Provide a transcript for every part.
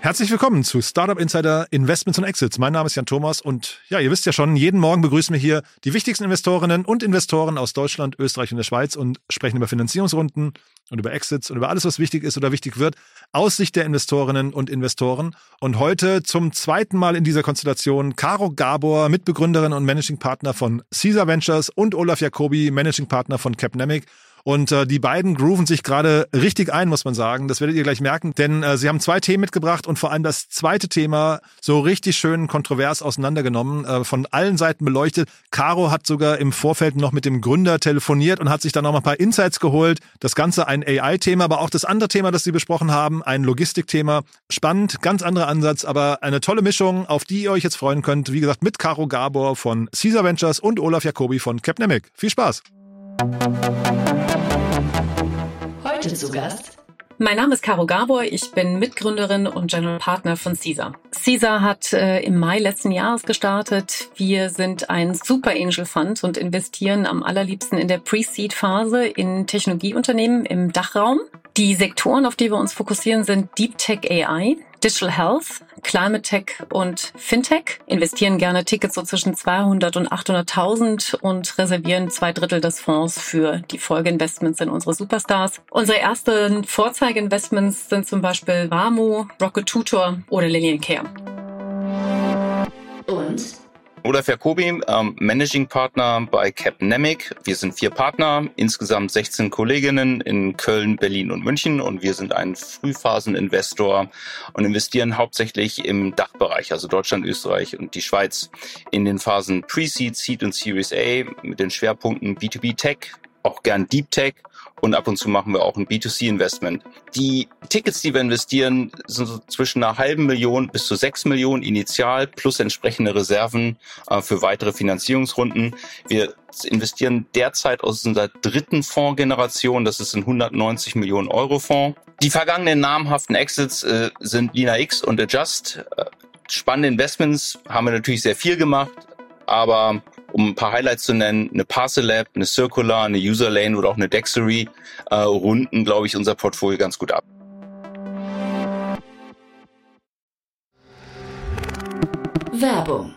Herzlich willkommen zu Startup Insider Investments und Exits. Mein Name ist Jan Thomas und ja, ihr wisst ja schon, jeden Morgen begrüßen wir hier die wichtigsten Investorinnen und Investoren aus Deutschland, Österreich und der Schweiz und sprechen über Finanzierungsrunden und über Exits und über alles, was wichtig ist oder wichtig wird, aus Sicht der Investorinnen und Investoren. Und heute zum zweiten Mal in dieser Konstellation Caro Gabor, Mitbegründerin und Managing Partner von Caesar Ventures und Olaf Jacobi, Managing Partner von Capnemic. Und äh, die beiden grooven sich gerade richtig ein, muss man sagen. Das werdet ihr gleich merken, denn äh, sie haben zwei Themen mitgebracht und vor allem das zweite Thema so richtig schön kontrovers auseinandergenommen, äh, von allen Seiten beleuchtet. Caro hat sogar im Vorfeld noch mit dem Gründer telefoniert und hat sich dann noch mal ein paar Insights geholt. Das Ganze ein AI-Thema, aber auch das andere Thema, das sie besprochen haben, ein Logistikthema. Spannend, ganz anderer Ansatz, aber eine tolle Mischung, auf die ihr euch jetzt freuen könnt. Wie gesagt, mit Caro Gabor von Caesar Ventures und Olaf Jacobi von Capnemic. Viel Spaß! Heute zu Gast mein Name ist Caro Gabor, ich bin Mitgründerin und General Partner von Caesar. Caesar hat äh, im Mai letzten Jahres gestartet. Wir sind ein Super Angel Fund und investieren am allerliebsten in der Pre-Seed-Phase in Technologieunternehmen im Dachraum. Die Sektoren, auf die wir uns fokussieren, sind Deep Tech AI, Digital Health, Climate Tech und Fintech, investieren gerne Tickets so zwischen 200 und 800.000 und reservieren zwei Drittel des Fonds für die Folgeinvestments in unsere Superstars. Unsere ersten Vorzeigeinvestments sind zum Beispiel Wamo, Rocket Tutor oder Lillian Care. und Olaf Jacobi, ähm, Managing Partner bei Capnemic. Wir sind vier Partner, insgesamt 16 Kolleginnen in Köln, Berlin und München. Und wir sind ein Frühphaseninvestor und investieren hauptsächlich im Dachbereich, also Deutschland, Österreich und die Schweiz, in den Phasen Pre-Seed, Seed und Series A mit den Schwerpunkten B2B Tech, auch gern Deep Tech und ab und zu machen wir auch ein B2C-Investment. Die Tickets, die wir investieren, sind so zwischen einer halben Million bis zu sechs Millionen initial plus entsprechende Reserven äh, für weitere Finanzierungsrunden. Wir investieren derzeit aus unserer dritten Fondsgeneration, das ist ein 190 Millionen Euro Fonds. Die vergangenen namhaften Exits äh, sind Lina X und Adjust. Äh, spannende Investments haben wir natürlich sehr viel gemacht, aber um ein paar Highlights zu nennen, eine Parcel-Lab, eine Circular, eine Userlane oder auch eine Dexery äh, runden, glaube ich, unser Portfolio ganz gut ab. Werbung.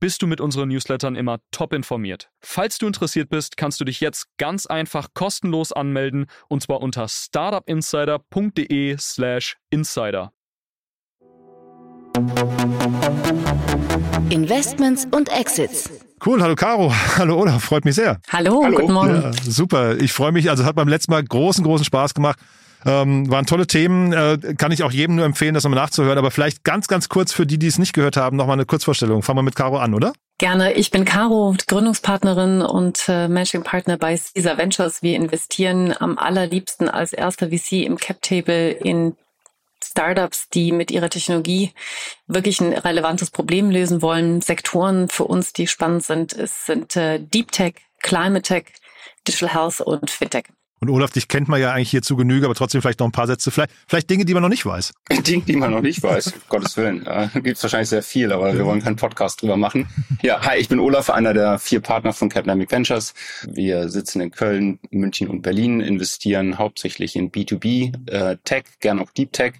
bist du mit unseren Newslettern immer top informiert. Falls du interessiert bist, kannst du dich jetzt ganz einfach kostenlos anmelden und zwar unter startupinsider.de/slash insider. Investments und Exits. Cool, hallo Caro, hallo Olaf, freut mich sehr. Hallo, guten Morgen. Ja, super, ich freue mich, also hat beim letzten Mal großen, großen Spaß gemacht. Ähm, waren tolle Themen, äh, kann ich auch jedem nur empfehlen, das nochmal nachzuhören. Aber vielleicht ganz, ganz kurz für die, die es nicht gehört haben, nochmal eine Kurzvorstellung. Fangen wir mit Caro an, oder? Gerne. Ich bin Caro, Gründungspartnerin und äh, Managing Partner bei Caesar Ventures. Wir investieren am allerliebsten als erster VC im Cap Table in Startups, die mit ihrer Technologie wirklich ein relevantes Problem lösen wollen. Sektoren für uns, die spannend sind, es sind äh, Deep Tech, Climate Tech, Digital Health und Fintech. Und Olaf, dich kennt man ja eigentlich hier zu Genüge, aber trotzdem vielleicht noch ein paar Sätze, vielleicht, vielleicht Dinge, die man noch nicht weiß. Dinge, die man noch nicht weiß, um Gottes Willen. Äh, Gibt es wahrscheinlich sehr viel, aber wir wollen keinen Podcast drüber machen. Ja, hi, ich bin Olaf, einer der vier Partner von Capnamic Ventures. Wir sitzen in Köln, München und Berlin, investieren hauptsächlich in B2B, äh, Tech, gern auch Deep Tech.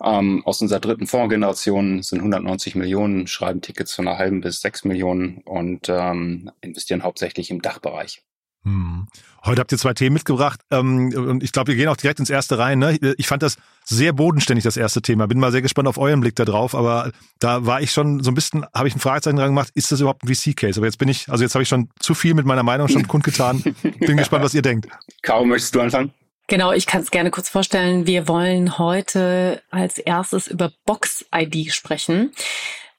Ähm, aus unserer dritten Fondsgeneration sind 190 Millionen, schreiben Tickets von einer halben bis sechs Millionen und ähm, investieren hauptsächlich im Dachbereich. Hm. Heute habt ihr zwei Themen mitgebracht ähm, und ich glaube, wir gehen auch direkt ins erste rein. Ne? Ich fand das sehr bodenständig, das erste Thema. Bin mal sehr gespannt auf euren Blick da drauf, aber da war ich schon so ein bisschen, habe ich ein Fragezeichen dran gemacht, ist das überhaupt ein VC-Case? Aber jetzt bin ich, also jetzt habe ich schon zu viel mit meiner Meinung schon kundgetan. Bin gespannt, was ihr denkt. Caro, möchtest du anfangen? Genau, ich kann es gerne kurz vorstellen. Wir wollen heute als erstes über Box ID sprechen.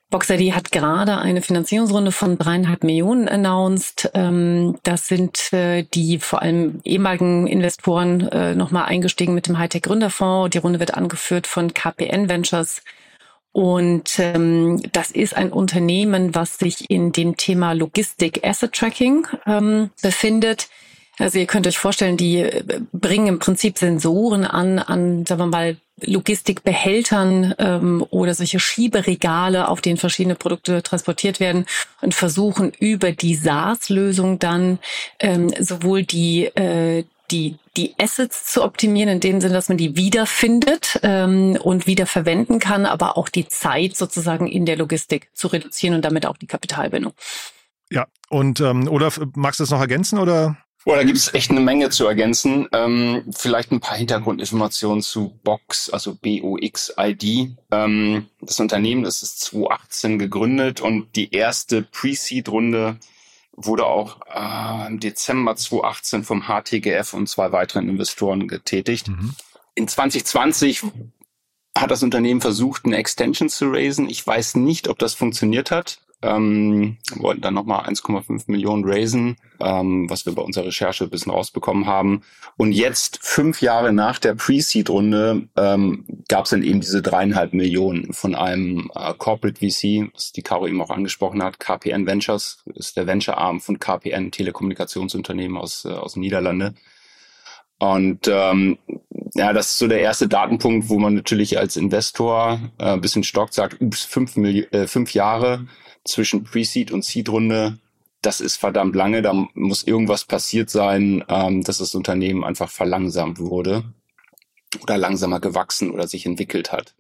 BoxID hat gerade eine Finanzierungsrunde von dreieinhalb Millionen announced. Ähm, das sind äh, die vor allem ehemaligen Investoren äh, nochmal eingestiegen mit dem Hightech Gründerfonds. Die Runde wird angeführt von KPN Ventures. Und ähm, das ist ein Unternehmen, was sich in dem Thema Logistik Asset Tracking ähm, befindet. Also ihr könnt euch vorstellen, die äh, bringen im Prinzip Sensoren an, an, sagen wir mal, Logistikbehältern ähm, oder solche Schieberegale, auf denen verschiedene Produkte transportiert werden und versuchen über die SaaS-Lösung dann ähm, sowohl die äh, die, die Assets zu optimieren, in dem Sinne, dass man die wiederfindet ähm, und wieder verwenden kann, aber auch die Zeit sozusagen in der Logistik zu reduzieren und damit auch die Kapitalbindung. Ja, und ähm, oder magst du das noch ergänzen oder? Boah, da gibt es echt eine Menge zu ergänzen. Ähm, vielleicht ein paar Hintergrundinformationen zu Box, also B-O-X-I-D. Ähm, das Unternehmen das ist 2018 gegründet und die erste Pre-Seed-Runde wurde auch äh, im Dezember 2018 vom HTGF und zwei weiteren Investoren getätigt. Mhm. In 2020 hat das Unternehmen versucht, eine Extension zu raisen. Ich weiß nicht, ob das funktioniert hat ähm, wollten dann nochmal 1,5 Millionen raisen, ähm, was wir bei unserer Recherche ein bisschen rausbekommen haben. Und jetzt, fünf Jahre nach der Pre-Seed-Runde, ähm, gab es dann eben diese dreieinhalb Millionen von einem äh, Corporate VC, was die Caro eben auch angesprochen hat, KPN Ventures, ist der Venture-Arm von KPN, Telekommunikationsunternehmen aus, äh, aus Niederlande. Und ähm, ja, das ist so der erste Datenpunkt, wo man natürlich als Investor äh, ein bisschen stockt, sagt, ups, fünf, Milli äh, fünf Jahre, zwischen Pre-Seed und Seed-Runde, das ist verdammt lange. Da muss irgendwas passiert sein, ähm, dass das Unternehmen einfach verlangsamt wurde oder langsamer gewachsen oder sich entwickelt hat.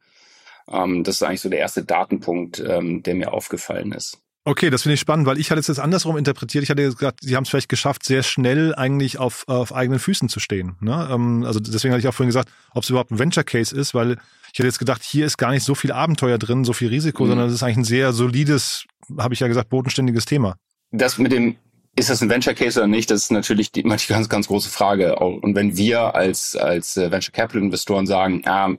Ähm, das ist eigentlich so der erste Datenpunkt, ähm, der mir aufgefallen ist. Okay, das finde ich spannend, weil ich hatte es jetzt andersrum interpretiert. Ich hatte gesagt, sie haben es vielleicht geschafft, sehr schnell eigentlich auf, auf eigenen Füßen zu stehen. Ne? Ähm, also deswegen hatte ich auch vorhin gesagt, ob es überhaupt ein Venture Case ist, weil ich hätte jetzt gedacht, hier ist gar nicht so viel Abenteuer drin, so viel Risiko, mhm. sondern es ist eigentlich ein sehr solides, habe ich ja gesagt, bodenständiges Thema. Das mit dem ist das ein Venture Case oder nicht? Das ist natürlich die, die ganz, ganz große Frage. Und wenn wir als, als äh, Venture Capital Investoren sagen, ja,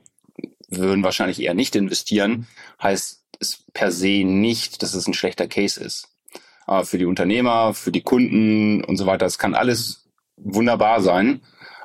wir würden wahrscheinlich eher nicht investieren, heißt es per se nicht, dass es ein schlechter Case ist. Aber für die Unternehmer, für die Kunden und so weiter, es kann alles wunderbar sein.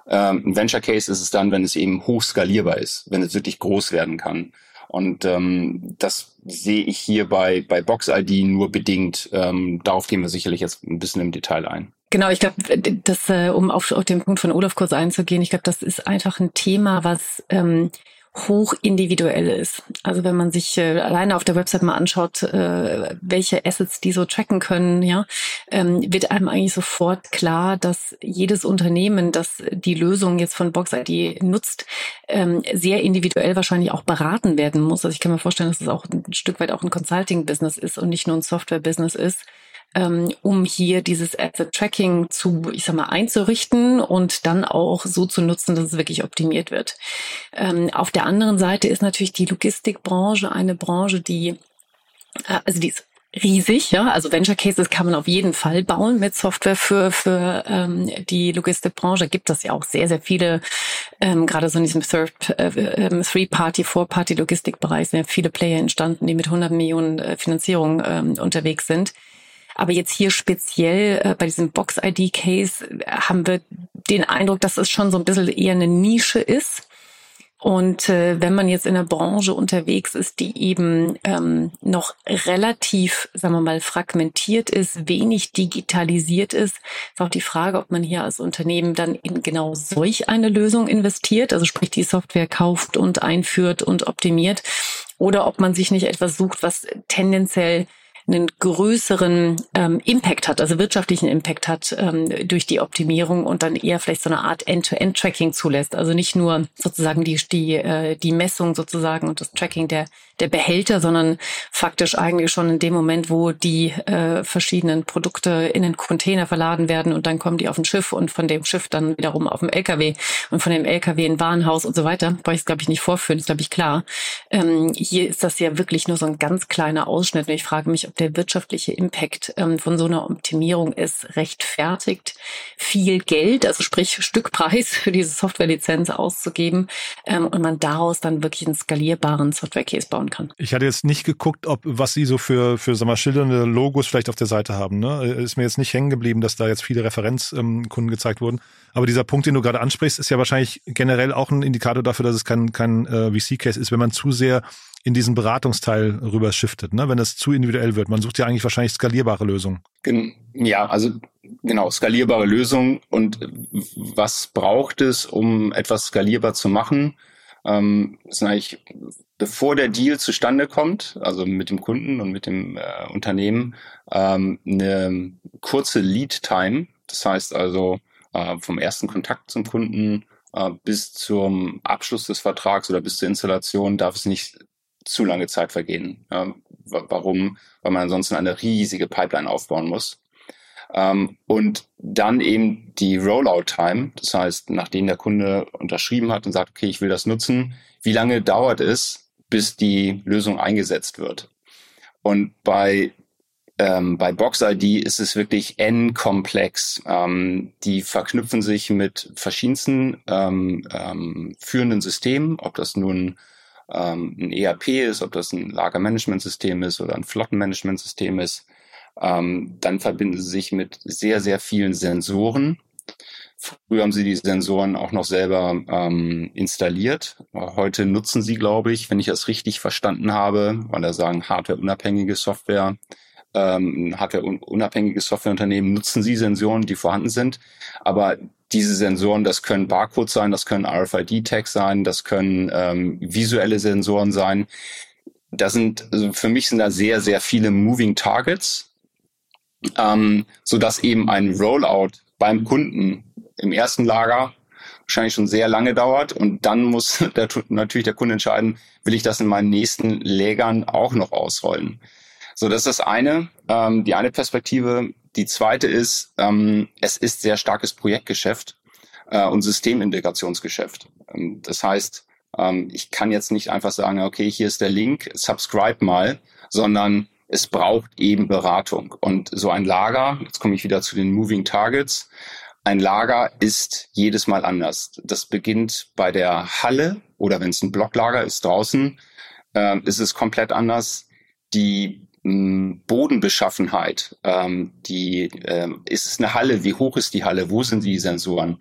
Ähm, ein Venture Case ist es dann, wenn es eben hoch skalierbar ist, wenn es wirklich groß werden kann. Und ähm, das sehe ich hier bei, bei Box ID nur bedingt. Ähm, darauf gehen wir sicherlich jetzt ein bisschen im Detail ein. Genau, ich glaube, das, äh, um auf, auf den Punkt von Olaf kurz einzugehen, ich glaube, das ist einfach ein Thema, was ähm, hoch individuell ist. Also wenn man sich äh, alleine auf der Website mal anschaut, äh, welche Assets die so tracken können, ja, ähm, wird einem eigentlich sofort klar, dass jedes Unternehmen, das die Lösung jetzt von BoxID nutzt, ähm, sehr individuell wahrscheinlich auch beraten werden muss. Also ich kann mir vorstellen, dass es auch ein Stück weit auch ein Consulting-Business ist und nicht nur ein Software-Business ist ähm, um hier dieses Asset Tracking zu, ich sag mal, einzurichten und dann auch so zu nutzen, dass es wirklich optimiert wird. Ähm, auf der anderen Seite ist natürlich die Logistikbranche eine Branche, die äh, also die ist riesig, ja. Also Venture Cases kann man auf jeden Fall bauen mit Software für für ähm, die Logistikbranche. Gibt es ja auch sehr sehr viele, ähm, gerade so in diesem Third äh, ähm, Three Party, Four Party Logistikbereich sind ja viele Player entstanden, die mit 100 Millionen äh, Finanzierung ähm, unterwegs sind. Aber jetzt hier speziell äh, bei diesem Box-ID-Case äh, haben wir den Eindruck, dass es schon so ein bisschen eher eine Nische ist. Und äh, wenn man jetzt in der Branche unterwegs ist, die eben ähm, noch relativ, sagen wir mal, fragmentiert ist, wenig digitalisiert ist, ist auch die Frage, ob man hier als Unternehmen dann in genau solch eine Lösung investiert, also sprich die Software kauft und einführt und optimiert, oder ob man sich nicht etwas sucht, was tendenziell einen größeren ähm, Impact hat, also wirtschaftlichen Impact hat ähm, durch die Optimierung und dann eher vielleicht so eine Art End-to-End-Tracking zulässt. Also nicht nur sozusagen die, die, äh, die Messung sozusagen und das Tracking der, der Behälter, sondern faktisch eigentlich schon in dem Moment, wo die äh, verschiedenen Produkte in den Container verladen werden und dann kommen die auf ein Schiff und von dem Schiff dann wiederum auf dem LKW und von dem LKW in Warenhaus und so weiter. Brauche ich es, glaube ich, nicht vorführen, ist, glaube ich, klar. Ähm, hier ist das ja wirklich nur so ein ganz kleiner Ausschnitt und ich frage mich, ob der wirtschaftliche Impact ähm, von so einer Optimierung ist, rechtfertigt, viel Geld, also sprich Stückpreis für diese Softwarelizenz auszugeben ähm, und man daraus dann wirklich einen skalierbaren Software-Case bauen kann. Ich hatte jetzt nicht geguckt, ob was Sie so für, für sag mal, schildernde Logos vielleicht auf der Seite haben. Ne? Ist mir jetzt nicht hängen geblieben, dass da jetzt viele Referenzkunden ähm, gezeigt wurden. Aber dieser Punkt, den du gerade ansprichst, ist ja wahrscheinlich generell auch ein Indikator dafür, dass es kein, kein äh, VC-Case ist, wenn man zu sehr in diesen Beratungsteil rüber shiftet, ne? wenn es zu individuell wird. Man sucht ja eigentlich wahrscheinlich skalierbare Lösungen. Ja, also genau, skalierbare Lösungen. Und was braucht es, um etwas skalierbar zu machen? Ähm, ist eigentlich, bevor der Deal zustande kommt, also mit dem Kunden und mit dem äh, Unternehmen, ähm, eine kurze Lead-Time. Das heißt also äh, vom ersten Kontakt zum Kunden äh, bis zum Abschluss des Vertrags oder bis zur Installation darf es nicht zu lange Zeit vergehen. Ähm, warum? Weil man ansonsten eine riesige Pipeline aufbauen muss. Ähm, und dann eben die Rollout-Time, das heißt, nachdem der Kunde unterschrieben hat und sagt, okay, ich will das nutzen, wie lange dauert es, bis die Lösung eingesetzt wird? Und bei ähm, bei BoxID ist es wirklich n-komplex. Ähm, die verknüpfen sich mit verschiedensten ähm, ähm, führenden Systemen, ob das nun ähm, ein ERP ist, ob das ein Lagermanagementsystem ist oder ein Flottenmanagementsystem ist. Ähm, dann verbinden sie sich mit sehr, sehr vielen Sensoren. Früher haben sie die Sensoren auch noch selber ähm, installiert. Heute nutzen sie, glaube ich, wenn ich das richtig verstanden habe, weil da sagen hardwareunabhängige Software, ähm, hardwareunabhängige Softwareunternehmen nutzen sie Sensoren, die vorhanden sind. Aber diese Sensoren, das können Barcodes sein, das können RFID-Tags sein, das können ähm, visuelle Sensoren sein. Da sind, also für mich sind da sehr, sehr viele Moving Targets, ähm, so dass eben ein Rollout beim Kunden im ersten Lager wahrscheinlich schon sehr lange dauert und dann muss der, natürlich der Kunde entscheiden, will ich das in meinen nächsten Lägern auch noch ausrollen. So, das ist das eine, ähm, die eine Perspektive. Die zweite ist, ähm, es ist sehr starkes Projektgeschäft äh, und Systemintegrationsgeschäft. Ähm, das heißt, ähm, ich kann jetzt nicht einfach sagen, okay, hier ist der Link, subscribe mal, sondern es braucht eben Beratung. Und so ein Lager, jetzt komme ich wieder zu den Moving Targets, ein Lager ist jedes Mal anders. Das beginnt bei der Halle oder wenn es ein Blocklager ist draußen, äh, ist es komplett anders. Die Bodenbeschaffenheit, ähm, die ähm, ist es eine Halle, wie hoch ist die Halle, wo sind die Sensoren?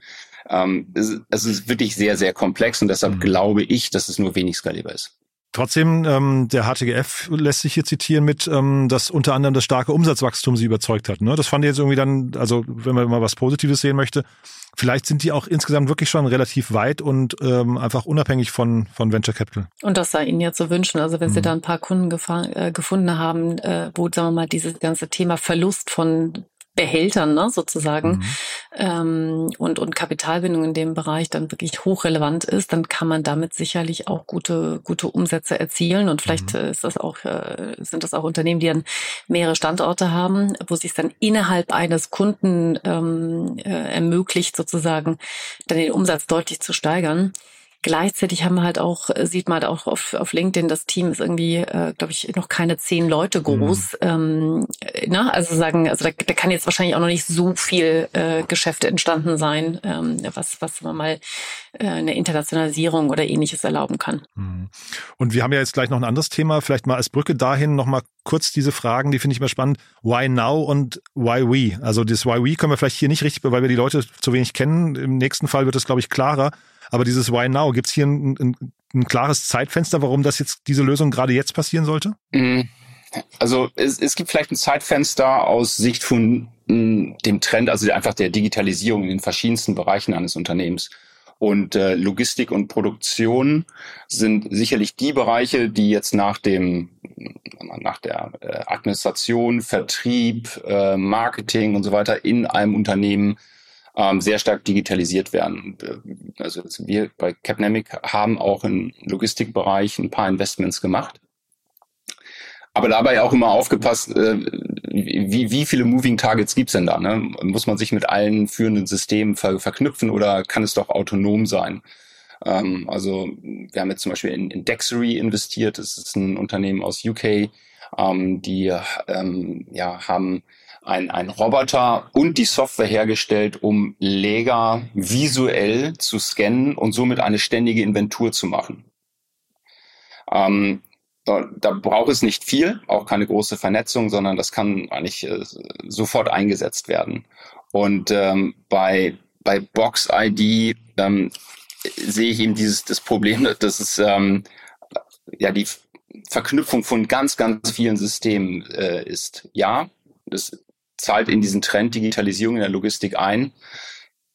Ähm, es, es ist wirklich sehr, sehr komplex und deshalb mhm. glaube ich, dass es nur wenig skalierbar ist. Trotzdem, ähm, der HTGF lässt sich hier zitieren mit, ähm, dass unter anderem das starke Umsatzwachstum sie überzeugt hat. Ne? Das fand ich jetzt irgendwie dann, also wenn man mal was Positives sehen möchte, vielleicht sind die auch insgesamt wirklich schon relativ weit und ähm, einfach unabhängig von, von Venture Capital. Und das sei Ihnen ja zu wünschen. Also wenn mhm. Sie da ein paar Kunden äh, gefunden haben, äh, wo, sagen wir mal, dieses ganze Thema Verlust von Behältern ne, sozusagen mhm. ähm, und, und Kapitalbindung in dem Bereich dann wirklich hochrelevant ist, dann kann man damit sicherlich auch gute, gute Umsätze erzielen. Und vielleicht mhm. ist das auch, äh, sind das auch Unternehmen, die dann mehrere Standorte haben, wo sich dann innerhalb eines Kunden ähm, äh, ermöglicht, sozusagen dann den Umsatz deutlich zu steigern. Gleichzeitig haben wir halt auch, äh, sieht man halt auch auf, auf LinkedIn, das Team ist irgendwie, äh, glaube ich, noch keine zehn Leute groß. Mhm. Ähm, na, also sagen, also da, da kann jetzt wahrscheinlich auch noch nicht so viel äh, Geschäfte entstanden sein, ähm, was, was man mal äh, eine Internationalisierung oder ähnliches erlauben kann. Mhm. Und wir haben ja jetzt gleich noch ein anderes Thema, vielleicht mal als Brücke dahin nochmal kurz diese Fragen, die finde ich immer spannend. Why now und why we? Also das why we können wir vielleicht hier nicht richtig, weil wir die Leute zu wenig kennen. Im nächsten Fall wird es, glaube ich, klarer. Aber dieses Why Now, gibt es hier ein, ein, ein, klares Zeitfenster, warum das jetzt diese Lösung gerade jetzt passieren sollte? Mhm. Also es, es gibt vielleicht ein Zeitfenster aus Sicht von mh, dem Trend, also einfach der Digitalisierung in den verschiedensten Bereichen eines Unternehmens. Und äh, Logistik und Produktion sind sicherlich die Bereiche, die jetzt nach dem nach der äh, Administration, Vertrieb, äh, Marketing und so weiter in einem Unternehmen ähm, sehr stark digitalisiert werden. Also wir bei Capnamic haben auch im Logistikbereich ein paar Investments gemacht. Aber dabei auch immer aufgepasst, äh, wie, wie viele Moving Targets gibt's denn da? Ne? Muss man sich mit allen führenden Systemen ver verknüpfen oder kann es doch autonom sein? Ähm, also wir haben jetzt zum Beispiel in, in Dexery investiert. Das ist ein Unternehmen aus UK. Ähm, die ähm, ja, haben ein, ein Roboter und die Software hergestellt, um Leger visuell zu scannen und somit eine ständige Inventur zu machen. Ähm, da braucht es nicht viel, auch keine große Vernetzung, sondern das kann eigentlich äh, sofort eingesetzt werden. Und ähm, bei, bei Box ID ähm, sehe ich eben dieses das Problem, dass es ähm, ja die Verknüpfung von ganz, ganz vielen Systemen äh, ist. Ja, das zahlt in diesen Trend Digitalisierung in der Logistik ein.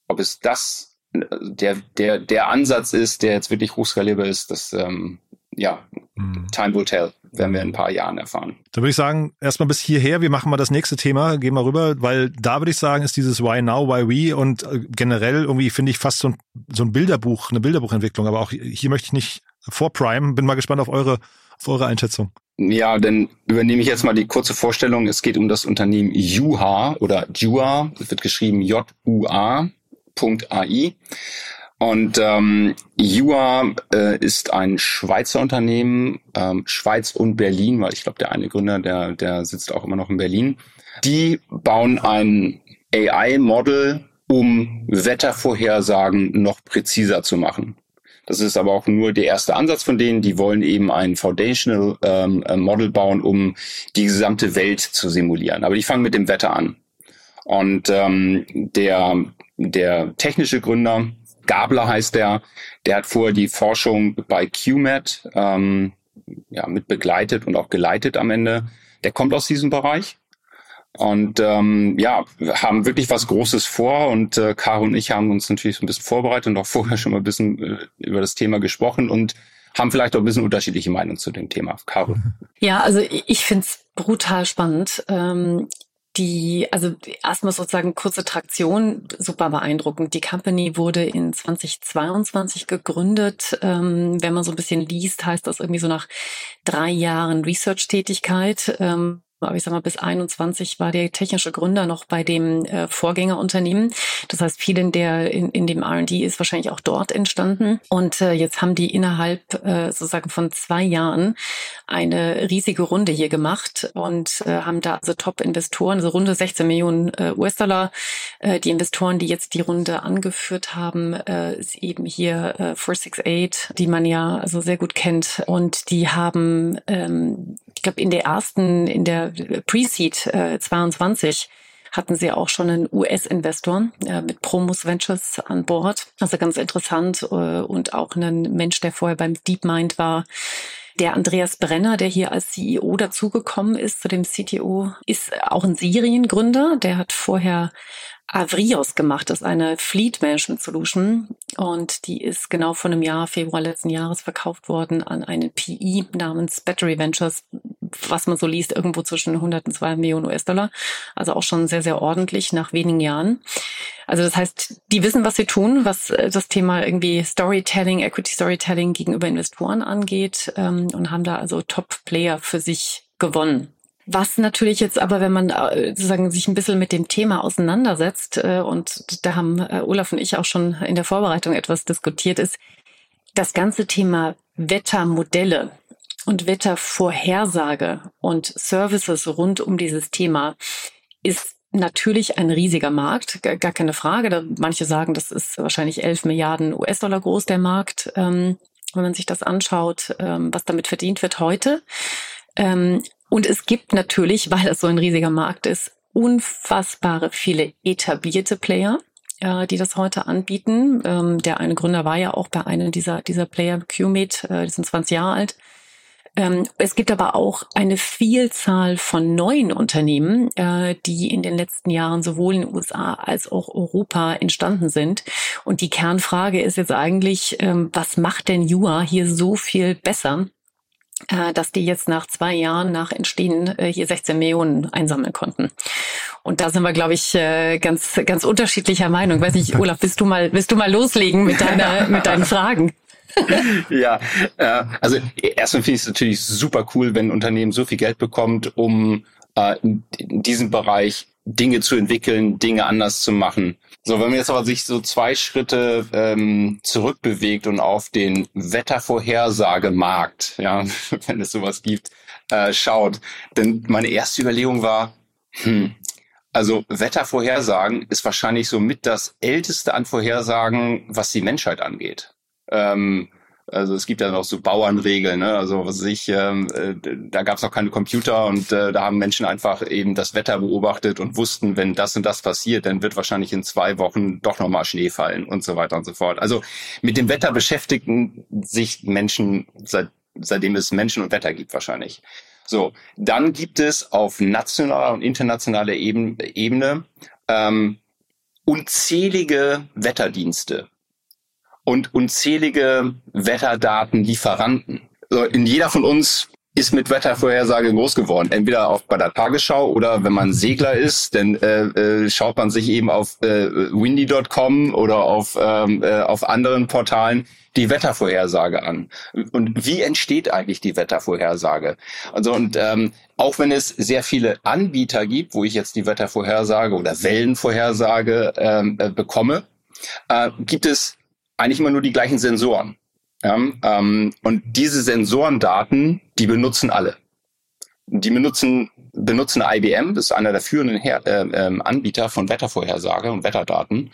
Ob es das äh, der, der, der Ansatz ist, der jetzt wirklich hochskalierbar ist, das ähm, ja, hm. time will tell, werden wir in ein paar Jahren erfahren. Da würde ich sagen, erstmal bis hierher, wir machen mal das nächste Thema, gehen mal rüber, weil da würde ich sagen, ist dieses Why Now, Why We und äh, generell irgendwie finde ich fast so ein, so ein Bilderbuch, eine Bilderbuchentwicklung, aber auch hier möchte ich nicht vor Prime, bin mal gespannt auf eure, auf eure Einschätzung. Ja, dann übernehme ich jetzt mal die kurze Vorstellung. Es geht um das Unternehmen Juha oder Jua, es wird geschrieben J-U-A.ai. Und ähm, Jua äh, ist ein Schweizer Unternehmen, ähm, Schweiz und Berlin, weil ich glaube, der eine Gründer, der, der sitzt auch immer noch in Berlin. Die bauen ein AI-Model, um Wettervorhersagen noch präziser zu machen. Das ist aber auch nur der erste Ansatz von denen. Die wollen eben ein Foundational ähm, äh, Model bauen, um die gesamte Welt zu simulieren. Aber die fangen mit dem Wetter an. Und ähm, der, der technische Gründer, Gabler heißt der, der hat vorher die Forschung bei QMAT ähm, ja, mit begleitet und auch geleitet am Ende. Der kommt aus diesem Bereich und ähm, ja, haben wirklich was Großes vor und äh, Caro und ich haben uns natürlich so ein bisschen vorbereitet und auch vorher schon mal ein bisschen äh, über das Thema gesprochen und haben vielleicht auch ein bisschen unterschiedliche Meinungen zu dem Thema. Caro. Ja, also ich finde es brutal spannend. Ähm, die, also erstmal sozusagen kurze Traktion, super beeindruckend. Die Company wurde in 2022 gegründet. Ähm, wenn man so ein bisschen liest, heißt das irgendwie so nach drei Jahren Research-Tätigkeit. Ähm, aber ich sag mal, bis 21 war der technische Gründer noch bei dem äh, Vorgängerunternehmen. Das heißt, viel in der in, in dem R&D ist wahrscheinlich auch dort entstanden. Und äh, jetzt haben die innerhalb äh, sozusagen von zwei Jahren eine riesige Runde hier gemacht und äh, haben da also Top-Investoren, also runde 16 Millionen äh, US-Dollar. Äh, die Investoren, die jetzt die Runde angeführt haben, äh, ist eben hier äh, 468, die man ja also sehr gut kennt. Und die haben, ähm, ich glaube, in der ersten, in der Pre-Seed äh, 22 hatten sie auch schon einen US-Investor äh, mit Promus Ventures an Bord. Also ganz interessant äh, und auch einen Mensch, der vorher beim DeepMind war. Der Andreas Brenner, der hier als CEO dazugekommen ist zu dem CTO, ist auch ein Seriengründer. Der hat vorher Avrios gemacht. Das ist eine Fleet Management Solution und die ist genau vor einem Jahr, Februar letzten Jahres, verkauft worden an einen PI namens Battery Ventures, was man so liest, irgendwo zwischen 100 und 2 Millionen US-Dollar. Also auch schon sehr, sehr ordentlich nach wenigen Jahren. Also das heißt, die wissen, was sie tun, was äh, das Thema irgendwie Storytelling, Equity Storytelling gegenüber Investoren angeht ähm, und haben da also Top-Player für sich gewonnen. Was natürlich jetzt aber, wenn man äh, sozusagen sich ein bisschen mit dem Thema auseinandersetzt, äh, und da haben Olaf und ich auch schon in der Vorbereitung etwas diskutiert, ist das ganze Thema Wettermodelle und Wettervorhersage und Services rund um dieses Thema ist natürlich ein riesiger Markt, gar keine Frage. Manche sagen, das ist wahrscheinlich 11 Milliarden US-Dollar groß, der Markt, ähm, wenn man sich das anschaut, ähm, was damit verdient wird heute. Ähm, und es gibt natürlich, weil das so ein riesiger Markt ist, unfassbare viele etablierte Player, äh, die das heute anbieten. Der eine Gründer war ja auch bei einem dieser, dieser Player, QMate, äh, die sind 20 Jahre alt. Ähm, es gibt aber auch eine Vielzahl von neuen Unternehmen, äh, die in den letzten Jahren sowohl in den USA als auch Europa entstanden sind. Und die Kernfrage ist jetzt eigentlich, ähm, was macht denn Jua hier so viel besser? Äh, dass die jetzt nach zwei Jahren nach Entstehen äh, hier 16 Millionen einsammeln konnten. Und da sind wir, glaube ich, ganz, ganz unterschiedlicher Meinung. Ich weiß nicht, Olaf, willst du mal, willst du mal loslegen mit deiner, mit deinen Fragen? ja, äh, also erstmal finde ich es natürlich super cool, wenn ein Unternehmen so viel Geld bekommt, um äh, in, in diesem Bereich Dinge zu entwickeln, Dinge anders zu machen. So, wenn man jetzt aber sich so zwei Schritte ähm, zurückbewegt und auf den Wettervorhersagemarkt, ja, wenn es sowas gibt, äh, schaut, denn meine erste Überlegung war, hm, also Wettervorhersagen ist wahrscheinlich so mit das älteste an Vorhersagen, was die Menschheit angeht. Ähm, also es gibt ja noch so Bauernregeln, ne? also was ich, ähm, äh, da gab es noch keine Computer und äh, da haben Menschen einfach eben das Wetter beobachtet und wussten, wenn das und das passiert, dann wird wahrscheinlich in zwei Wochen doch nochmal Schnee fallen und so weiter und so fort. Also mit dem Wetter beschäftigen sich Menschen seit, seitdem es Menschen und Wetter gibt wahrscheinlich. So, dann gibt es auf nationaler und internationaler Ebene ähm, unzählige Wetterdienste und unzählige Wetterdatenlieferanten. So, in jeder von uns ist mit Wettervorhersage groß geworden. Entweder auch bei der Tagesschau oder wenn man Segler ist, dann äh, äh, schaut man sich eben auf äh, windy.com oder auf, ähm, äh, auf anderen Portalen die Wettervorhersage an. Und wie entsteht eigentlich die Wettervorhersage? Also und ähm, auch wenn es sehr viele Anbieter gibt, wo ich jetzt die Wettervorhersage oder Wellenvorhersage ähm, äh, bekomme, äh, gibt es eigentlich immer nur die gleichen Sensoren. Ja, ähm, und diese Sensorendaten, die benutzen alle. Die benutzen, benutzen IBM, das ist einer der führenden Her äh, äh, Anbieter von Wettervorhersage und Wetterdaten.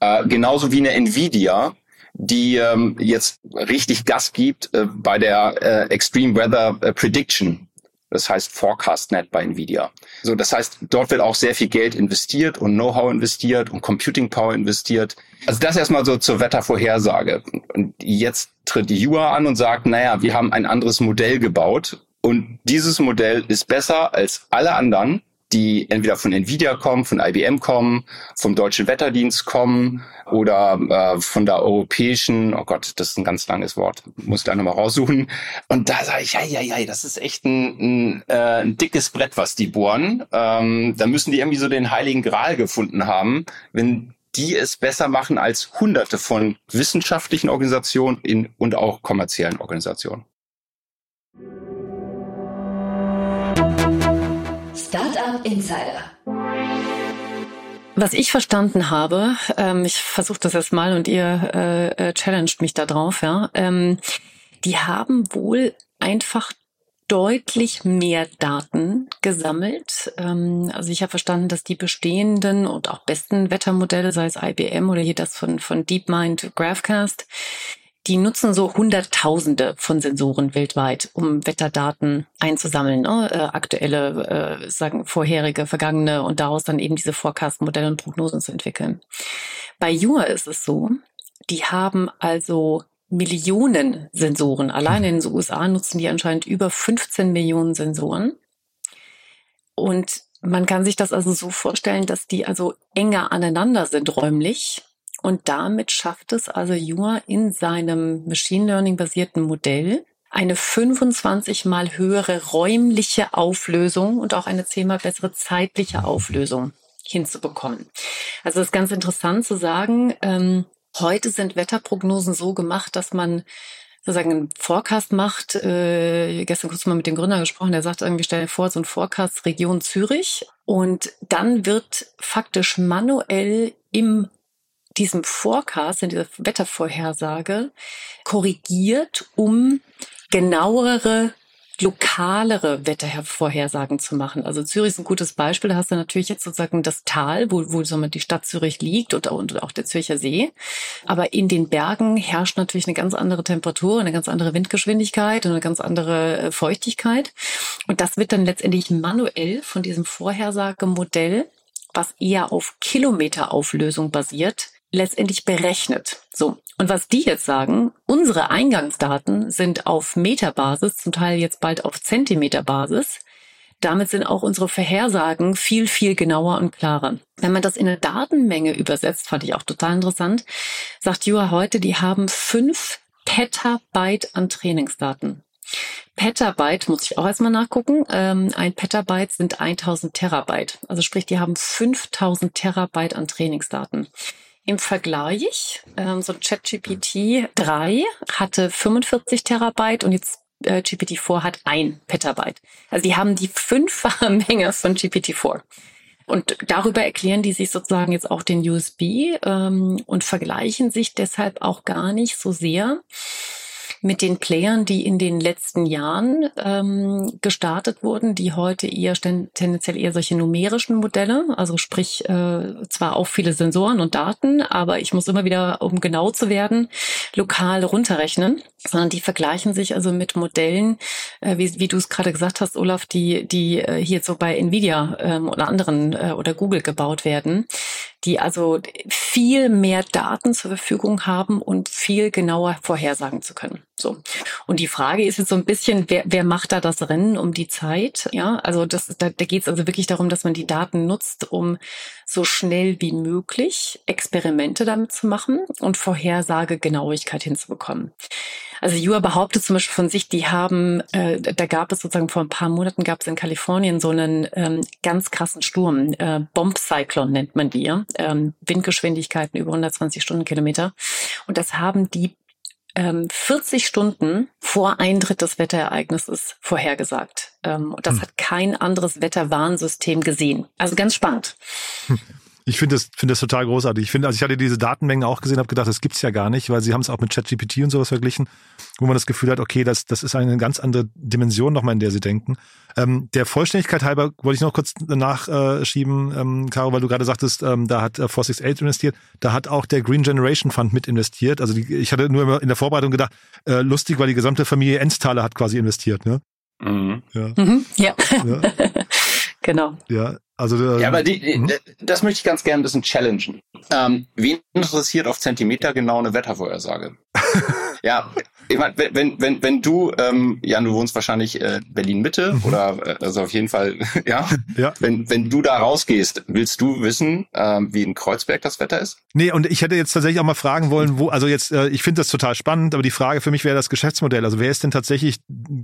Äh, genauso wie eine Nvidia, die ähm, jetzt richtig Gas gibt äh, bei der äh, Extreme Weather äh, Prediction. Das heißt ForecastNet bei Nvidia. So, das heißt, dort wird auch sehr viel Geld investiert und Know-how investiert und Computing Power investiert. Also das erstmal so zur Wettervorhersage. Und jetzt tritt die Jura an und sagt, naja, wir haben ein anderes Modell gebaut und dieses Modell ist besser als alle anderen die entweder von Nvidia kommen, von IBM kommen, vom Deutschen Wetterdienst kommen oder äh, von der europäischen, oh Gott, das ist ein ganz langes Wort, muss ich da nochmal raussuchen. Und da sage ich, ja, ja, ja, das ist echt ein, ein, äh, ein dickes Brett, was die bohren. Ähm, da müssen die irgendwie so den heiligen Gral gefunden haben, wenn die es besser machen als hunderte von wissenschaftlichen Organisationen in, und auch kommerziellen Organisationen. Insider. Was ich verstanden habe, ähm, ich versuche das jetzt mal und ihr äh, äh, challenged mich da drauf, ja. Ähm, die haben wohl einfach deutlich mehr Daten gesammelt. Ähm, also ich habe verstanden, dass die bestehenden und auch besten Wettermodelle, sei es IBM oder hier das von, von DeepMind Graphcast, die nutzen so Hunderttausende von Sensoren weltweit, um Wetterdaten einzusammeln, ne? äh, aktuelle, äh, sagen vorherige, vergangene und daraus dann eben diese Forecast-Modelle und Prognosen zu entwickeln. Bei Jura ist es so, die haben also Millionen Sensoren. Allein in den USA nutzen die anscheinend über 15 Millionen Sensoren. Und man kann sich das also so vorstellen, dass die also enger aneinander sind räumlich und damit schafft es also Jura in seinem Machine Learning basierten Modell eine 25 mal höhere räumliche Auflösung und auch eine 10 mal bessere zeitliche Auflösung hinzubekommen. Also es ist ganz interessant zu sagen, ähm, heute sind Wetterprognosen so gemacht, dass man sozusagen einen Forecast macht. Äh, gestern kurz mal mit dem Gründer gesprochen, der sagt irgendwie, stell dir vor, so ein Forecast Region Zürich und dann wird faktisch manuell im diesem Forecast, in dieser Wettervorhersage korrigiert, um genauere lokalere Wettervorhersagen zu machen. Also Zürich ist ein gutes Beispiel. Da hast du natürlich jetzt sozusagen das Tal, wo, wo so die Stadt Zürich liegt und, und auch der Zürcher See. Aber in den Bergen herrscht natürlich eine ganz andere Temperatur, eine ganz andere Windgeschwindigkeit und eine ganz andere äh, Feuchtigkeit. Und das wird dann letztendlich manuell von diesem Vorhersagemodell was eher auf Kilometerauflösung basiert, letztendlich berechnet. So. Und was die jetzt sagen, unsere Eingangsdaten sind auf Meterbasis, zum Teil jetzt bald auf Zentimeterbasis. Damit sind auch unsere Vorhersagen viel, viel genauer und klarer. Wenn man das in eine Datenmenge übersetzt, fand ich auch total interessant, sagt Jura heute, die haben fünf Petabyte an Trainingsdaten. Petabyte muss ich auch erstmal nachgucken. Ähm, ein Petabyte sind 1000 Terabyte. Also sprich, die haben 5000 Terabyte an Trainingsdaten. Im Vergleich, ähm, so ChatGPT 3 hatte 45 Terabyte und jetzt äh, GPT-4 hat ein Petabyte. Also die haben die fünffache Menge von GPT-4. Und darüber erklären die sich sozusagen jetzt auch den USB ähm, und vergleichen sich deshalb auch gar nicht so sehr mit den Playern, die in den letzten Jahren ähm, gestartet wurden, die heute eher tendenziell eher solche numerischen Modelle, also sprich äh, zwar auch viele Sensoren und Daten, aber ich muss immer wieder, um genau zu werden, lokal runterrechnen, sondern die vergleichen sich also mit Modellen, äh, wie, wie du es gerade gesagt hast, Olaf, die die äh, hier so bei Nvidia ähm, oder anderen äh, oder Google gebaut werden, die also viel mehr Daten zur Verfügung haben und viel genauer vorhersagen zu können. So. Und die Frage ist jetzt so ein bisschen, wer, wer macht da das Rennen um die Zeit? Ja, also das, da, da geht es also wirklich darum, dass man die Daten nutzt, um so schnell wie möglich Experimente damit zu machen und Vorhersagegenauigkeit hinzubekommen. Also Jua behauptet zum Beispiel von sich, die haben, äh, da gab es sozusagen vor ein paar Monaten gab es in Kalifornien so einen ähm, ganz krassen Sturm, äh, Bomb Cyclone nennt man die, ja? ähm, Windgeschwindigkeiten über 120 Stundenkilometer. Und das haben die ähm, 40 Stunden vor Eintritt des Wetterereignisses vorhergesagt. Ähm, das hm. hat kein anderes Wetterwarnsystem gesehen. Also ganz spannend. Hm. Ich finde das, finde das total großartig. Ich finde, also ich hatte diese Datenmengen auch gesehen, habe gedacht, das gibt's ja gar nicht, weil sie haben es auch mit ChatGPT und sowas verglichen, wo man das Gefühl hat, okay, das, das ist eine ganz andere Dimension nochmal, in der sie denken. Ähm, der Vollständigkeit halber wollte ich noch kurz nachschieben, ähm, Caro, weil du gerade sagtest, ähm, da hat äh, 468 investiert, da hat auch der Green Generation Fund mit investiert. Also die, ich hatte nur immer in der Vorbereitung gedacht, äh, lustig, weil die gesamte Familie Ensthaler hat quasi investiert, ne? Mhm. Ja. Mhm, ja. ja. genau. Ja, also, ja, aber die, die, hm? das möchte ich ganz gerne ein bisschen challengen. Ähm, wen interessiert auf Zentimeter genau eine Wettervorhersage? ja, ich meine, wenn, wenn, wenn du, ähm, Jan, du wohnst wahrscheinlich äh, Berlin-Mitte mhm. oder äh, also auf jeden Fall, ja. ja. Wenn, wenn du da rausgehst, willst du wissen, ähm, wie in Kreuzberg das Wetter ist? Nee, und ich hätte jetzt tatsächlich auch mal fragen wollen, wo, also jetzt, äh, ich finde das total spannend, aber die Frage für mich wäre das Geschäftsmodell. Also wer ist denn tatsächlich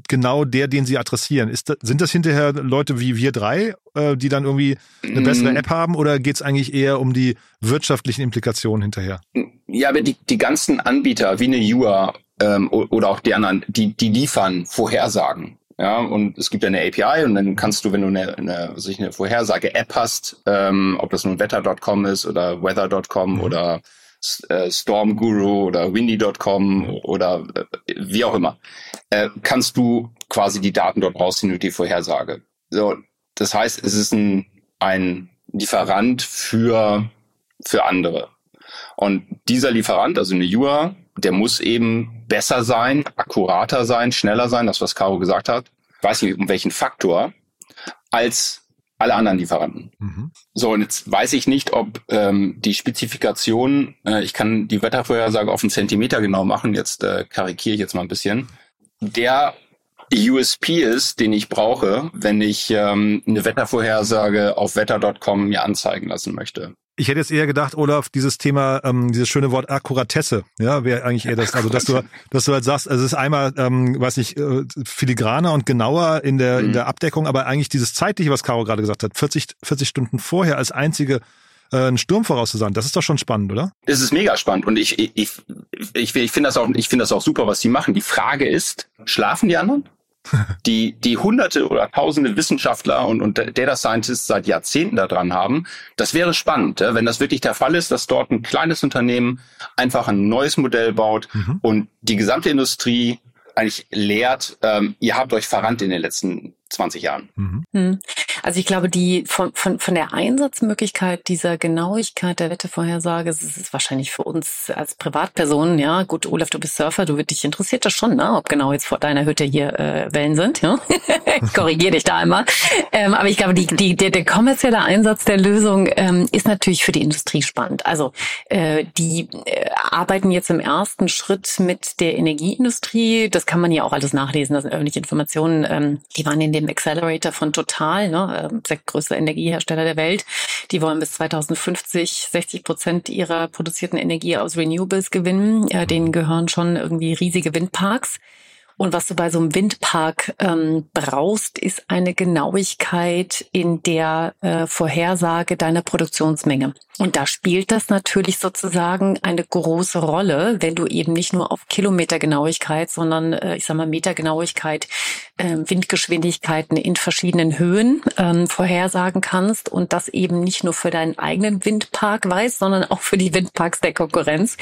genau der, den sie adressieren? Ist das, sind das hinterher Leute wie wir drei, äh, die dann irgendwie eine bessere mm. App haben oder geht es eigentlich eher um die wirtschaftlichen Implikationen hinterher? Ja, aber die, die ganzen Anbieter wie eine Jua ähm, oder auch die anderen, die, die liefern Vorhersagen. Ja, und es gibt eine API und dann kannst du, wenn du eine, eine, eine Vorhersage-App hast, ähm, ob das nun wetter.com ist oder weather.com mhm. oder äh, Stormguru oder windy.com oder äh, wie auch immer, äh, kannst du quasi die Daten dort rausziehen und die Vorhersage. So, das heißt, es ist ein, ein Lieferant für, für andere. Und dieser Lieferant, also eine Jura, der muss eben besser sein, akkurater sein, schneller sein, das was Caro gesagt hat. Ich weiß nicht um welchen Faktor, als alle anderen Lieferanten. Mhm. So, und jetzt weiß ich nicht, ob ähm, die Spezifikation, äh, ich kann die Wettervorhersage auf einen Zentimeter genau machen, jetzt äh, karikiere ich jetzt mal ein bisschen, der USP ist, den ich brauche, wenn ich ähm, eine Wettervorhersage auf wetter.com mir anzeigen lassen möchte. Ich hätte jetzt eher gedacht, Olaf, dieses Thema, ähm, dieses schöne Wort Akkuratesse, ja, wäre eigentlich eher das, also dass du, dass du halt sagst, also es ist einmal, ähm, weiß nicht, äh, filigraner und genauer in der, mhm. in der Abdeckung, aber eigentlich dieses zeitliche, was Caro gerade gesagt hat, 40, 40 Stunden vorher als einzige äh, einen Sturm vorauszusagen, das ist doch schon spannend, oder? Es ist mega spannend und ich, ich, ich, ich, ich finde das auch, ich finde das auch super, was die machen. Die Frage ist, schlafen die anderen? Die, die hunderte oder tausende Wissenschaftler und, und Data Scientists seit Jahrzehnten daran haben. Das wäre spannend, wenn das wirklich der Fall ist, dass dort ein kleines Unternehmen einfach ein neues Modell baut mhm. und die gesamte Industrie eigentlich lehrt, ähm, ihr habt euch verrannt in den letzten 20 Jahren. Mhm. Also ich glaube, die von, von, von der Einsatzmöglichkeit dieser Genauigkeit der Wettervorhersage, das ist wahrscheinlich für uns als Privatpersonen, ja, gut, Olaf, du bist Surfer, du dich interessiert das schon, ne, ob genau jetzt vor deiner Hütte hier äh, Wellen sind, ja. ich korrigiere dich da einmal. Ähm, aber ich glaube, die, die, der, der kommerzielle Einsatz der Lösung ähm, ist natürlich für die Industrie spannend. Also äh, die äh, arbeiten jetzt im ersten Schritt mit der Energieindustrie. Das kann man ja auch alles nachlesen, das sind öffentliche Informationen. Ähm, die waren in dem Accelerator von Total, ne, größte Energiehersteller der Welt. Die wollen bis 2050 60 Prozent ihrer produzierten Energie aus Renewables gewinnen. Ja, denen gehören schon irgendwie riesige Windparks. Und was du bei so einem Windpark ähm, brauchst, ist eine Genauigkeit in der äh, Vorhersage deiner Produktionsmenge. Und da spielt das natürlich sozusagen eine große Rolle, wenn du eben nicht nur auf Kilometergenauigkeit, sondern äh, ich sag mal Metergenauigkeit, äh, Windgeschwindigkeiten in verschiedenen Höhen ähm, vorhersagen kannst und das eben nicht nur für deinen eigenen Windpark weißt, sondern auch für die Windparks der Konkurrenz,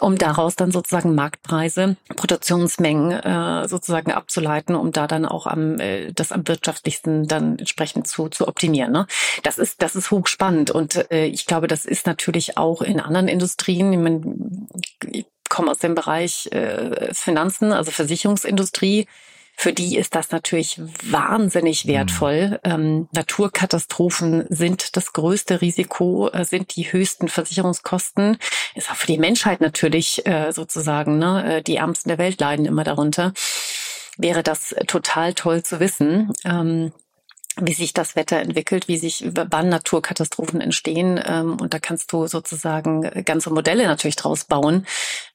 um daraus dann sozusagen Marktpreise, Produktionsmengen äh, sozusagen abzuleiten, um da dann auch am äh, das am wirtschaftlichsten dann entsprechend zu zu optimieren. Ne? Das ist das ist hochspannend und ich glaube, das ist natürlich auch in anderen Industrien. Ich, meine, ich komme aus dem Bereich äh, Finanzen, also Versicherungsindustrie. Für die ist das natürlich wahnsinnig mhm. wertvoll. Ähm, Naturkatastrophen sind das größte Risiko, äh, sind die höchsten Versicherungskosten. Ist auch für die Menschheit natürlich äh, sozusagen, ne, äh, die Ärmsten der Welt leiden immer darunter. Wäre das total toll zu wissen. Ähm, wie sich das Wetter entwickelt, wie sich, wann Naturkatastrophen entstehen. Ähm, und da kannst du sozusagen ganze Modelle natürlich draus bauen,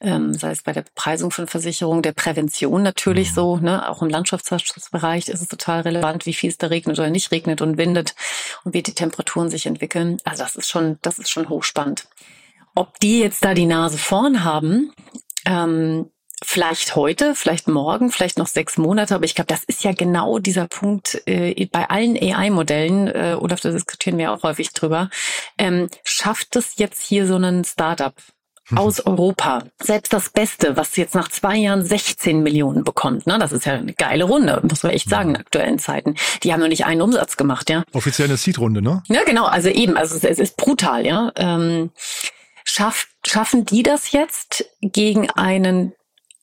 ähm, sei es bei der Bepreisung von Versicherungen, der Prävention natürlich mhm. so. Ne? Auch im Landschaftsschutzbereich ist es total relevant, wie viel es da regnet oder nicht regnet und windet und wie die Temperaturen sich entwickeln. Also das ist schon, das ist schon hochspannend. Ob die jetzt da die Nase vorn haben, ähm, Vielleicht heute, vielleicht morgen, vielleicht noch sechs Monate, aber ich glaube, das ist ja genau dieser Punkt äh, bei allen AI-Modellen, äh, oder da diskutieren wir auch häufig drüber. Ähm, schafft es jetzt hier so einen Startup mhm. aus Europa. Selbst das Beste, was jetzt nach zwei Jahren 16 Millionen bekommt, ne, das ist ja eine geile Runde, muss man echt sagen, in aktuellen Zeiten. Die haben noch nicht einen Umsatz gemacht, ja. Offiziell eine Seed-Runde, ne? Ja, genau, also eben, also es, es ist brutal, ja. Ähm, schafft, schaffen die das jetzt gegen einen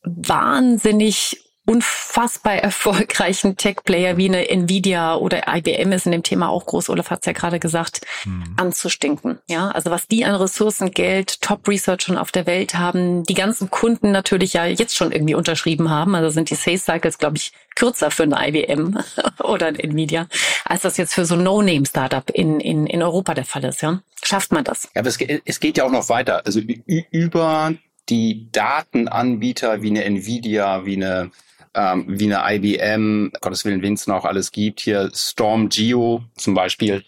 wahnsinnig unfassbar erfolgreichen Tech-Player wie eine Nvidia oder IBM ist in dem Thema auch groß, Olaf hat es ja gerade gesagt, hm. anzustinken. Ja, also was die an Ressourcen, Geld, Top-Research schon auf der Welt haben, die ganzen Kunden natürlich ja jetzt schon irgendwie unterschrieben haben, also sind die Sales Cycles, glaube ich, kürzer für eine IBM oder ein Nvidia, als das jetzt für so ein No-Name-Startup in, in, in Europa der Fall ist, ja. Schafft man das? Ja, aber es, es geht ja auch noch weiter. Also über die Datenanbieter wie eine Nvidia, wie eine ähm, wie eine IBM, Gottes Willen, wen es noch alles gibt, hier Storm Geo zum Beispiel,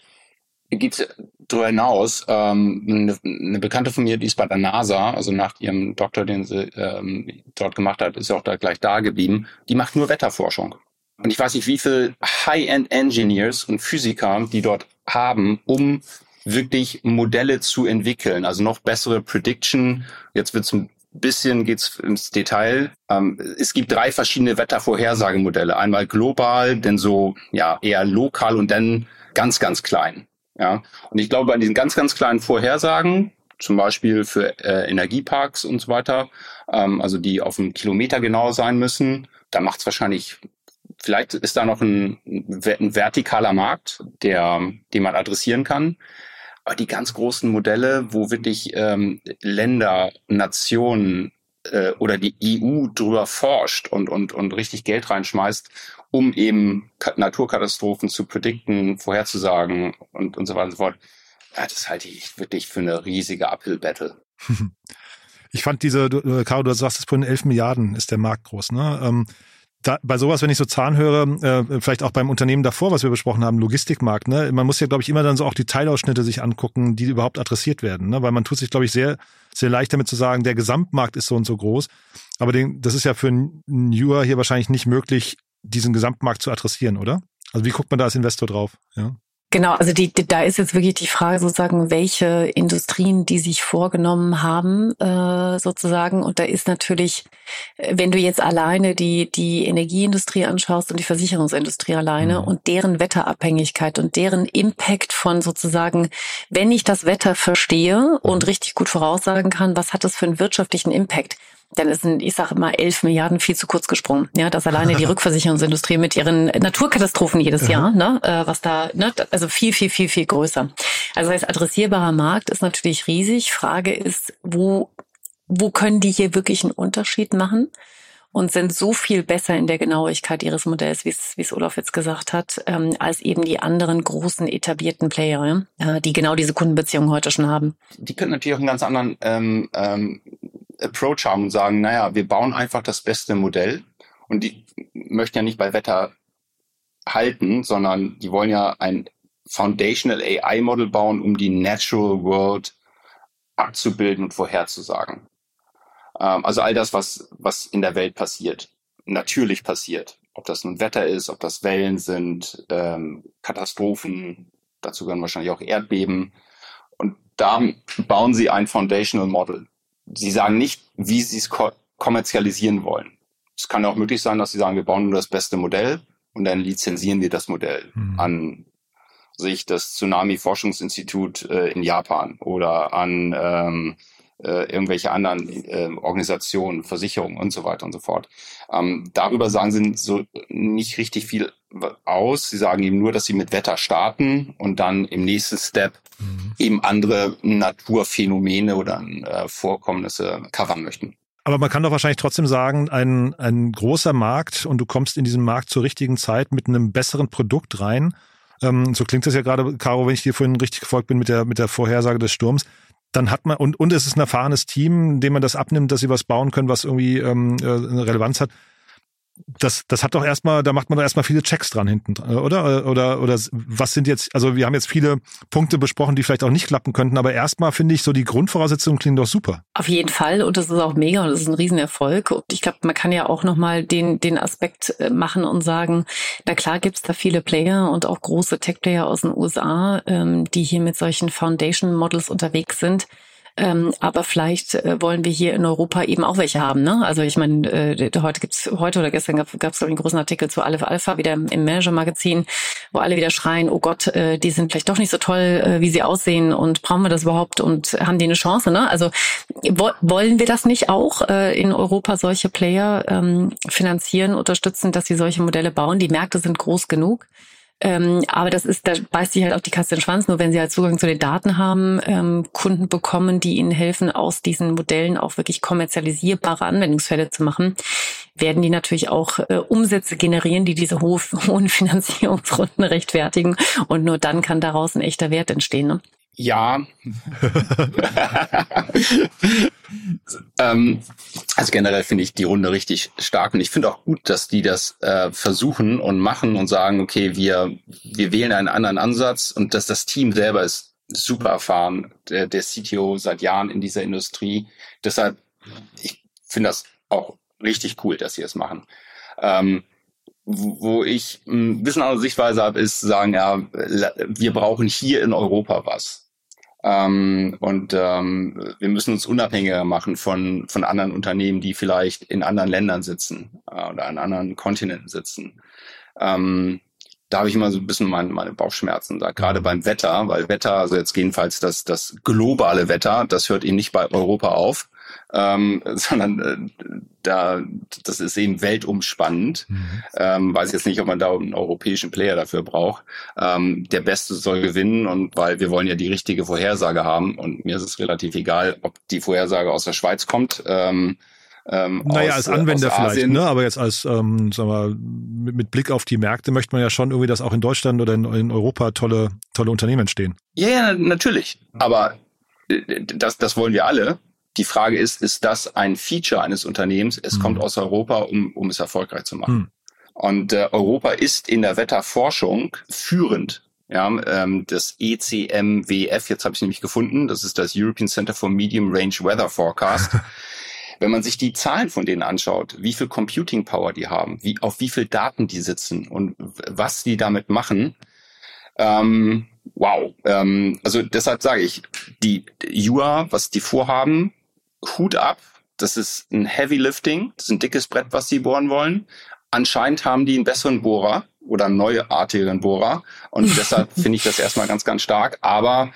geht darüber hinaus. Ähm, eine, eine Bekannte von mir, die ist bei der NASA, also nach ihrem Doktor, den sie ähm, dort gemacht hat, ist auch da gleich da geblieben. Die macht nur Wetterforschung. Und ich weiß nicht, wie viel High-End-Engineers und Physiker die dort haben, um wirklich Modelle zu entwickeln, also noch bessere Prediction. Jetzt wird's ein bisschen geht's ins Detail. Ähm, es gibt drei verschiedene Wettervorhersagemodelle. Einmal global, dann so ja eher lokal und dann ganz ganz klein. Ja, und ich glaube, bei diesen ganz ganz kleinen Vorhersagen, zum Beispiel für äh, Energieparks und so weiter, ähm, also die auf einen Kilometer genau sein müssen, da macht es wahrscheinlich Vielleicht ist da noch ein, ein vertikaler Markt, der, den man adressieren kann. Aber die ganz großen Modelle, wo wirklich ähm, Länder, Nationen äh, oder die EU drüber forscht und, und, und richtig Geld reinschmeißt, um eben Naturkatastrophen zu predikten, vorherzusagen und, und so weiter und so fort. Ja, das halte ich wirklich für eine riesige Uphill-Battle. Ich fand diese, du, äh, Caro, du sagst es vorhin, 11 Milliarden ist der Markt groß. Ne? Ähm, da, bei sowas, wenn ich so Zahlen höre, äh, vielleicht auch beim Unternehmen davor, was wir besprochen haben, Logistikmarkt, ne, man muss ja, glaube ich, immer dann so auch die Teilausschnitte sich angucken, die überhaupt adressiert werden, ne, weil man tut sich, glaube ich, sehr, sehr leicht damit zu sagen, der Gesamtmarkt ist so und so groß, aber den, das ist ja für einen Newer hier wahrscheinlich nicht möglich, diesen Gesamtmarkt zu adressieren, oder? Also wie guckt man da als Investor drauf? Ja. Genau, also die, die, da ist jetzt wirklich die Frage sozusagen, welche Industrien die sich vorgenommen haben, äh, sozusagen. Und da ist natürlich, wenn du jetzt alleine die, die Energieindustrie anschaust und die Versicherungsindustrie alleine mhm. und deren Wetterabhängigkeit und deren Impact von sozusagen, wenn ich das Wetter verstehe und mhm. richtig gut voraussagen kann, was hat das für einen wirtschaftlichen Impact? Dann ist ein, ich sage immer, elf Milliarden viel zu kurz gesprungen. Ja, dass alleine die Rückversicherungsindustrie mit ihren Naturkatastrophen jedes Jahr, ne, äh, was da, ne, also viel, viel, viel, viel größer. Also das heißt, adressierbarer Markt ist natürlich riesig. Frage ist, wo, wo können die hier wirklich einen Unterschied machen? und sind so viel besser in der Genauigkeit ihres Modells, wie es, wie es Olaf jetzt gesagt hat, ähm, als eben die anderen großen etablierten Player, äh, die genau diese Kundenbeziehungen heute schon haben. Die können natürlich auch einen ganz anderen ähm, ähm, Approach haben und sagen, naja, wir bauen einfach das beste Modell und die möchten ja nicht bei Wetter halten, sondern die wollen ja ein Foundational AI Model bauen, um die Natural World abzubilden und vorherzusagen. Ähm, also all das, was, was in der Welt passiert, natürlich passiert. Ob das nun Wetter ist, ob das Wellen sind, ähm, Katastrophen, dazu gehören wahrscheinlich auch Erdbeben. Und da bauen sie ein Foundational Model. Sie sagen nicht, wie sie es ko kommerzialisieren wollen. Es kann auch möglich sein, dass sie sagen, wir bauen nur das beste Modell und dann lizenzieren wir das Modell mhm. an sich das Tsunami-Forschungsinstitut äh, in Japan oder an ähm, äh, irgendwelche anderen äh, Organisationen, Versicherungen und so weiter und so fort. Ähm, darüber sagen sie so nicht richtig viel aus. Sie sagen eben nur, dass sie mit Wetter starten und dann im nächsten Step mhm. eben andere Naturphänomene oder äh, Vorkommnisse covern möchten. Aber man kann doch wahrscheinlich trotzdem sagen, ein, ein großer Markt und du kommst in diesen Markt zur richtigen Zeit mit einem besseren Produkt rein. Ähm, so klingt das ja gerade, Caro, wenn ich dir vorhin richtig gefolgt bin mit der, mit der Vorhersage des Sturms dann hat man, und, und es ist ein erfahrenes Team, dem man das abnimmt, dass sie was bauen können, was irgendwie ähm, äh, eine Relevanz hat das, das hat doch erstmal, da macht man doch erstmal viele Checks dran hinten, äh, oder? Oder, oder was sind jetzt, also wir haben jetzt viele Punkte besprochen, die vielleicht auch nicht klappen könnten, aber erstmal finde ich so die Grundvoraussetzungen klingen doch super. Auf jeden Fall und das ist auch mega und das ist ein Riesenerfolg. Und ich glaube, man kann ja auch nochmal den, den Aspekt äh, machen und sagen, na klar gibt's da viele Player und auch große Tech-Player aus den USA, ähm, die hier mit solchen Foundation-Models unterwegs sind. Ähm, aber vielleicht äh, wollen wir hier in Europa eben auch welche haben. Ne? Also ich meine, äh, heute gibt's heute oder gestern gab es einen großen Artikel zu Aleph Alpha wieder im, Manager-Magazin, wo alle wieder schreien, oh Gott, äh, die sind vielleicht doch nicht so toll, äh, wie sie aussehen und brauchen wir das überhaupt und haben die eine Chance? Ne? Also wo, wollen wir das nicht auch äh, in Europa solche Player ähm, finanzieren, unterstützen, dass sie solche Modelle bauen? Die Märkte sind groß genug. Ähm, aber das ist, da beißt sich halt auf die Katze den Schwanz. Nur wenn sie halt Zugang zu den Daten haben, ähm, Kunden bekommen, die ihnen helfen, aus diesen Modellen auch wirklich kommerzialisierbare Anwendungsfälle zu machen, werden die natürlich auch äh, Umsätze generieren, die diese ho hohen Finanzierungsrunden rechtfertigen. Und nur dann kann daraus ein echter Wert entstehen. Ne? Ja. ähm, also generell finde ich die Runde richtig stark und ich finde auch gut, dass die das äh, versuchen und machen und sagen, okay, wir, wir wählen einen anderen Ansatz und dass das Team selber ist super erfahren, der, der CTO seit Jahren in dieser Industrie. Deshalb, ich finde das auch richtig cool, dass sie es das machen. Ähm, wo ich ein bisschen andere Sichtweise habe, ist sagen, ja, wir brauchen hier in Europa was. Ähm, und ähm, wir müssen uns unabhängiger machen von, von anderen Unternehmen, die vielleicht in anderen Ländern sitzen äh, oder an anderen Kontinenten sitzen. Ähm, da habe ich immer so ein bisschen meine, meine Bauchschmerzen da, gerade beim Wetter, weil Wetter, also jetzt jedenfalls das, das globale Wetter, das hört eben nicht bei Europa auf, ähm, sondern äh, da, das ist eben weltumspannend. Mhm. Ähm, weiß jetzt nicht, ob man da einen europäischen Player dafür braucht. Ähm, der Beste soll gewinnen und weil wir wollen ja die richtige Vorhersage haben und mir ist es relativ egal, ob die Vorhersage aus der Schweiz kommt. Ähm, ähm, naja, aus, als Anwender vielleicht, ne? aber jetzt als, ähm, sagen wir, mit, mit Blick auf die Märkte möchte man ja schon irgendwie, dass auch in Deutschland oder in, in Europa tolle, tolle Unternehmen entstehen. Ja, ja, natürlich. Aber äh, das, das wollen wir alle. Die Frage ist, ist das ein Feature eines Unternehmens? Es mhm. kommt aus Europa, um, um es erfolgreich zu machen. Mhm. Und äh, Europa ist in der Wetterforschung führend. Ja, ähm, das ECMWF, jetzt habe ich nämlich gefunden, das ist das European Center for Medium Range Weather Forecast. Wenn man sich die Zahlen von denen anschaut, wie viel Computing Power die haben, wie, auf wie viel Daten die sitzen und was die damit machen, ähm, wow. Ähm, also deshalb sage ich, die UA, was die vorhaben, Hut ab. Das ist ein Heavy Lifting. Das ist ein dickes Brett, was sie bohren wollen. Anscheinend haben die einen besseren Bohrer oder einen neuartigeren Bohrer. Und deshalb finde ich das erstmal ganz, ganz stark. Aber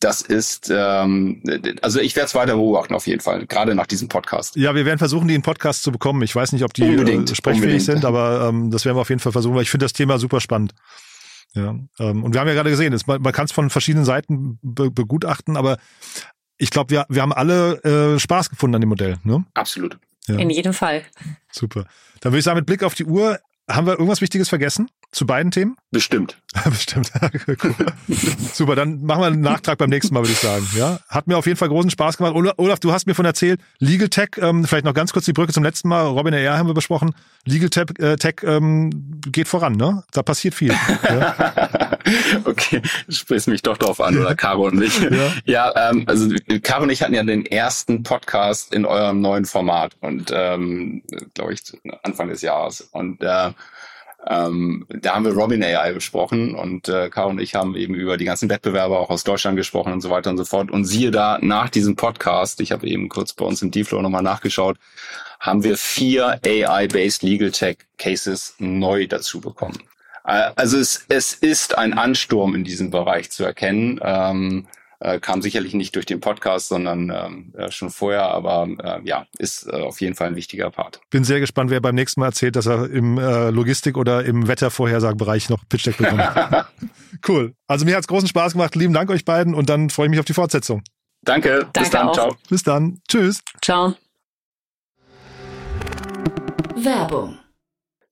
das ist, ähm, also ich werde es weiter beobachten auf jeden Fall, gerade nach diesem Podcast. Ja, wir werden versuchen, die in Podcast zu bekommen. Ich weiß nicht, ob die unbedingt, äh, sprechfähig unbedingt. sind, aber ähm, das werden wir auf jeden Fall versuchen, weil ich finde das Thema super spannend. Ja, ähm, und wir haben ja gerade gesehen, das, man, man kann es von verschiedenen Seiten be begutachten, aber ich glaube, wir, wir haben alle äh, Spaß gefunden an dem Modell. Ne? Absolut. Ja. In jedem Fall. Super. Dann würde ich sagen, mit Blick auf die Uhr, haben wir irgendwas Wichtiges vergessen zu beiden Themen? Bestimmt. Bestimmt. Super, dann machen wir einen Nachtrag beim nächsten Mal, würde ich sagen. Ja, hat mir auf jeden Fall großen Spaß gemacht. Olaf, du hast mir von erzählt, Legal Tech, ähm, vielleicht noch ganz kurz die Brücke zum letzten Mal. Robin R. haben wir besprochen. Legal Tech, äh, Tech ähm, geht voran, ne? Da passiert viel. Ja? okay, sprichst mich doch drauf an, oder Caro und ich. Ja, ja ähm, also Caro und ich hatten ja den ersten Podcast in eurem neuen Format und ähm, glaube ich Anfang des Jahres. Und äh, ähm, da haben wir Robin AI besprochen und äh, Caro und ich haben eben über die ganzen Wettbewerber auch aus Deutschland gesprochen und so weiter und so fort. Und siehe da, nach diesem Podcast, ich habe eben kurz bei uns im D-Flow nochmal nachgeschaut, haben wir vier AI-based Legal Tech Cases neu dazu bekommen. Also es, es ist ein Ansturm in diesem Bereich zu erkennen. Ähm, äh, kam sicherlich nicht durch den Podcast, sondern ähm, äh, schon vorher, aber äh, ja, ist äh, auf jeden Fall ein wichtiger Part. Bin sehr gespannt, wer beim nächsten Mal erzählt, dass er im äh, Logistik- oder im Wettervorhersagebereich noch Pitch Deck bekommt. cool. Also mir hat's großen Spaß gemacht. Lieben Dank euch beiden und dann freue ich mich auf die Fortsetzung. Danke. Danke Bis dann. Auch. Ciao. Bis dann. Tschüss. Ciao. Werbung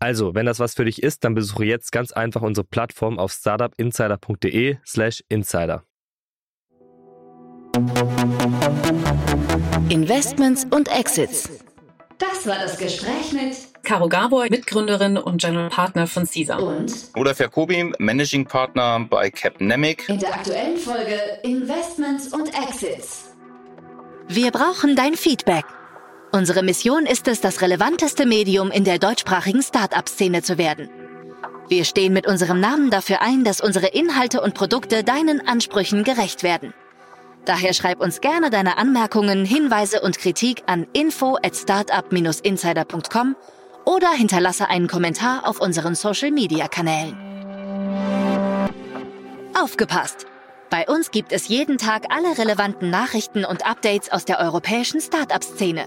Also, wenn das was für dich ist, dann besuche jetzt ganz einfach unsere Plattform auf startupinsider.de/slash insider. Investments und Exits. Das war das Gespräch mit Caro Gabor, Mitgründerin und General Partner von CISA. Und Olaf Jacobi, Managing Partner bei Capnemic. In der aktuellen Folge Investments und Exits. Wir brauchen dein Feedback. Unsere Mission ist es, das relevanteste Medium in der deutschsprachigen Start-up-Szene zu werden. Wir stehen mit unserem Namen dafür ein, dass unsere Inhalte und Produkte deinen Ansprüchen gerecht werden. Daher schreib uns gerne deine Anmerkungen, Hinweise und Kritik an info at startup-insider.com oder hinterlasse einen Kommentar auf unseren Social-Media-Kanälen. Aufgepasst! Bei uns gibt es jeden Tag alle relevanten Nachrichten und Updates aus der europäischen Start-up-Szene.